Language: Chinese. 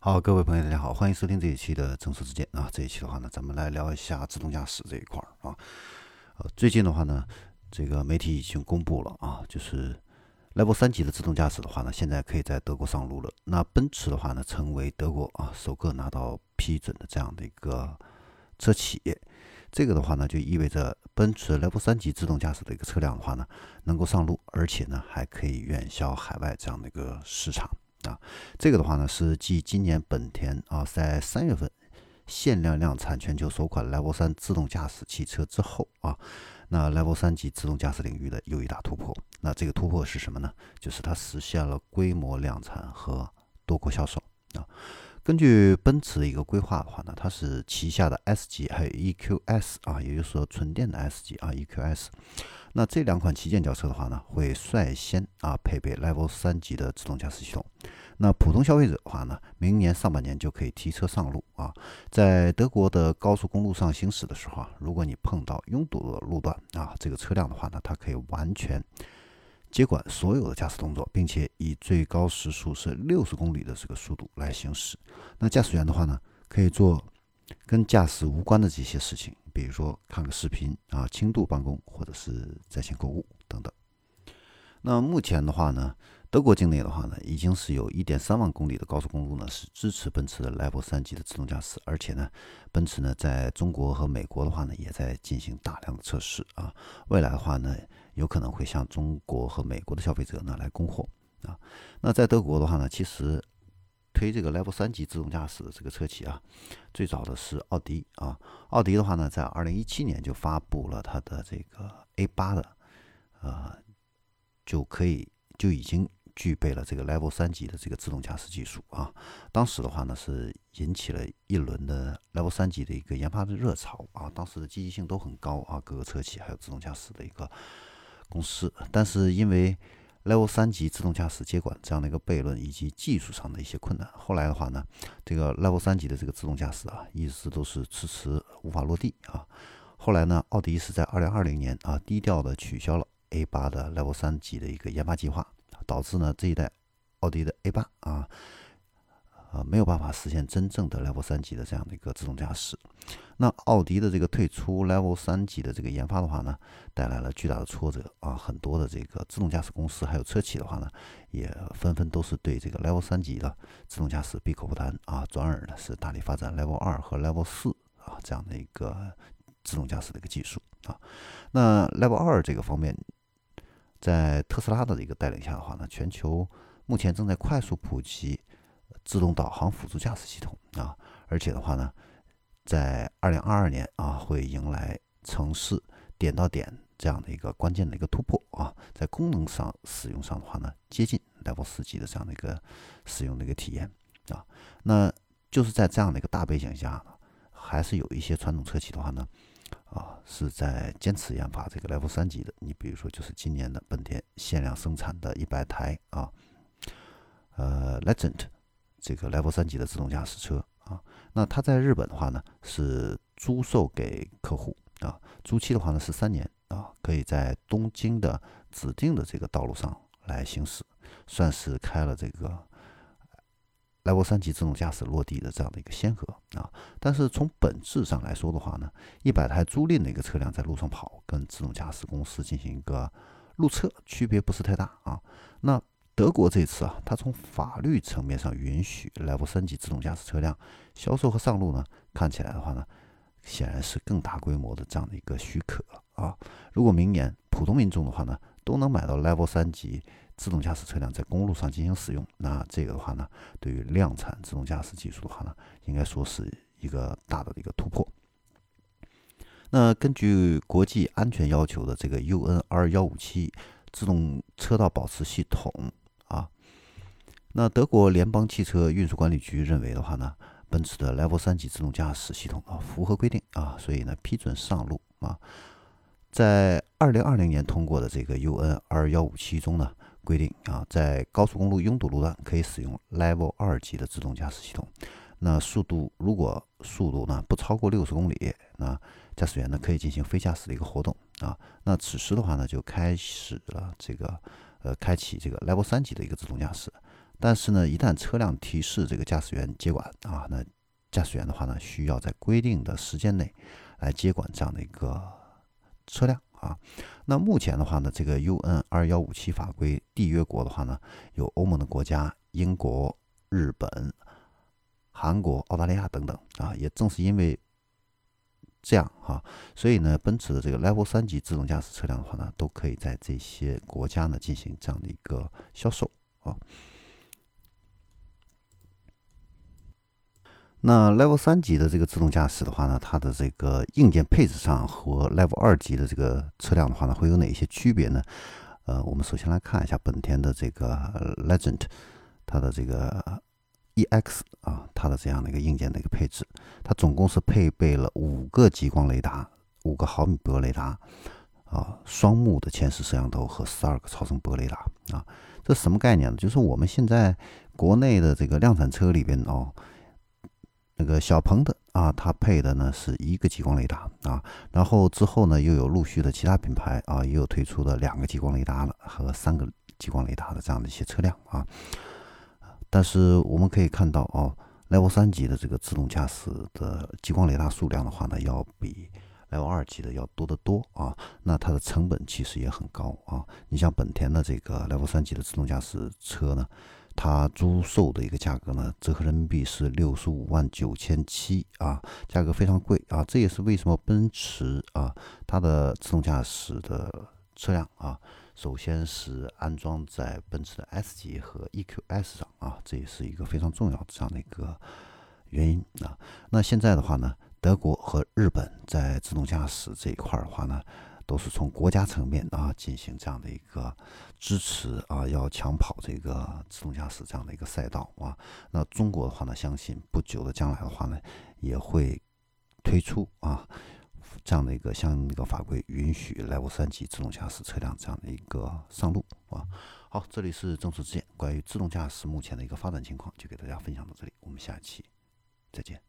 好，各位朋友，大家好，欢迎收听这一期的正说之见啊。这一期的话呢，咱们来聊一下自动驾驶这一块儿啊。呃，最近的话呢，这个媒体已经公布了啊，就是 Level 三级的自动驾驶的话呢，现在可以在德国上路了。那奔驰的话呢，成为德国啊首个拿到批准的这样的一个车企。这个的话呢，就意味着奔驰 Level 三级自动驾驶的一个车辆的话呢，能够上路，而且呢，还可以远销海外这样的一个市场。啊，这个的话呢，是继今年本田啊在三月份限量量产全球首款 Level 三自动驾驶汽车之后啊，那 Level 三级自动驾驶领域的又一大突破。那这个突破是什么呢？就是它实现了规模量产和多国销售。根据奔驰的一个规划的话呢，它是旗下的 S 级还有 EQS 啊，也就是说纯电的 S 级啊 EQS。那这两款旗舰轿车的话呢，会率先啊配备 Level 三级的自动驾驶系统。那普通消费者的话呢，明年上半年就可以提车上路啊。在德国的高速公路上行驶的时候啊，如果你碰到拥堵的路段啊，这个车辆的话呢，它可以完全接管所有的驾驶动作，并且以最高时速是六十公里的这个速度来行驶。那驾驶员的话呢，可以做跟驾驶无关的这些事情。比如说看个视频啊，轻度办公或者是在线购物等等。那目前的话呢，德国境内的话呢，已经是有一点三万公里的高速公路呢是支持奔驰的 Level 三级的自动驾驶，而且呢，奔驰呢在中国和美国的话呢也在进行大量的测试啊。未来的话呢，有可能会向中国和美国的消费者呢来供货啊。那在德国的话呢，其实。推这个 Level 三级自动驾驶的这个车企啊，最早的是奥迪啊。奥迪的话呢，在二零一七年就发布了它的这个 A 八的，呃，就可以就已经具备了这个 Level 三级的这个自动驾驶技术啊。当时的话呢，是引起了一轮的 Level 三级的一个研发的热潮啊。当时的积极性都很高啊，各个车企还有自动驾驶的一个公司，但是因为 Level 三级自动驾驶接管这样的一个悖论以及技术上的一些困难，后来的话呢，这个 Level 三级的这个自动驾驶啊，一直都是迟迟无法落地啊。后来呢，奥迪是在2020年啊，低调的取消了 A 八的 Level 三级的一个研发计划，导致呢这一代奥迪的 A 八啊。呃，没有办法实现真正的 Level 三级的这样的一个自动驾驶。那奥迪的这个退出 Level 三级的这个研发的话呢，带来了巨大的挫折啊！很多的这个自动驾驶公司还有车企的话呢，也纷纷都是对这个 Level 三级的自动驾驶闭口不谈啊，转而呢是大力发展 Level 二和 Level 四啊这样的一个自动驾驶的一个技术啊。那 Level 二这个方面，在特斯拉的一个带领下的话呢，全球目前正在快速普及。自动导航辅助驾驶系统啊，而且的话呢，在二零二二年啊，会迎来城市点到点这样的一个关键的一个突破啊，在功能上使用上的话呢，接近 Level 四级的这样的一个使用的一个体验啊，那就是在这样的一个大背景下，还是有一些传统车企的话呢，啊，是在坚持研发这个 Level 三级的。你比如说，就是今年的本田限量生产的一百台啊，呃，Legend。这个 Level 三级的自动驾驶车啊，那它在日本的话呢是租售给客户啊，租期的话呢是三年啊，可以在东京的指定的这个道路上来行驶，算是开了这个 Level 三级自动驾驶落地的这样的一个先河啊。但是从本质上来说的话呢，一百台租赁的一个车辆在路上跑，跟自动驾驶公司进行一个路测，区别不是太大啊。那德国这次啊，它从法律层面上允许 Level 三级自动驾驶车辆销售和上路呢，看起来的话呢，显然是更大规模的这样的一个许可啊。如果明年普通民众的话呢，都能买到 Level 三级自动驾驶车辆在公路上进行使用，那这个的话呢，对于量产自动驾驶技术的话呢，应该说是一个大的一个突破。那根据国际安全要求的这个 UNR 幺五七自动车道保持系统。啊，那德国联邦汽车运输管理局认为的话呢，奔驰的 Level 三级自动驾驶系统啊符合规定啊，所以呢批准上路啊。在二零二零年通过的这个 UNR 幺五七中呢规定啊，在高速公路拥堵路段可以使用 Level 二级的自动驾驶系统。那速度如果速度呢不超过六十公里，那驾驶员呢可以进行非驾驶的一个活动啊。那此时的话呢就开始了这个。呃，开启这个 Level 三级的一个自动驾驶，但是呢，一旦车辆提示这个驾驶员接管啊，那驾驶员的话呢，需要在规定的时间内来接管这样的一个车辆啊。那目前的话呢，这个 UN 二幺五七法规缔约国的话呢，有欧盟的国家、英国、日本、韩国、澳大利亚等等啊。也正是因为这样哈，所以呢，奔驰的这个 Level 三级自动驾驶车辆的话呢，都可以在这些国家呢进行这样的一个销售啊。那 Level 三级的这个自动驾驶的话呢，它的这个硬件配置上和 Level 二级的这个车辆的话呢，会有哪些区别呢？呃，我们首先来看一下本田的这个 Legend，它的这个 EX 啊，它的这样的一个硬件的一个配置，它总共是配备了五个激光雷达、五个毫米波雷达啊、双目的前视摄像头和十二个超声波雷达啊。这什么概念呢？就是我们现在国内的这个量产车里边哦。那个小鹏的啊，它配的呢是一个激光雷达啊，然后之后呢又有陆续的其他品牌啊，也有推出的两个激光雷达了和三个激光雷达的这样的一些车辆啊。但是我们可以看到哦，Level 三级的这个自动驾驶的激光雷达数量的话呢，要比 Level 二级的要多得多啊。那它的成本其实也很高啊。你像本田的这个 Level 三级的自动驾驶车呢。它租售的一个价格呢，折合人民币是六十五万九千七啊，价格非常贵啊。这也是为什么奔驰啊，它的自动驾驶的车辆啊，首先是安装在奔驰的 S 级和 EQS 上啊，这也是一个非常重要的这样的一个原因啊。那现在的话呢，德国和日本在自动驾驶这一块的话呢。都是从国家层面啊进行这样的一个支持啊，要抢跑这个自动驾驶这样的一个赛道啊。那中国的话呢，相信不久的将来的话呢，也会推出啊这样的一个相应的一个法规，允许 Level 三级自动驾驶车辆这样的一个上路啊。好，这里是正式之见，关于自动驾驶目前的一个发展情况，就给大家分享到这里，我们下期再见。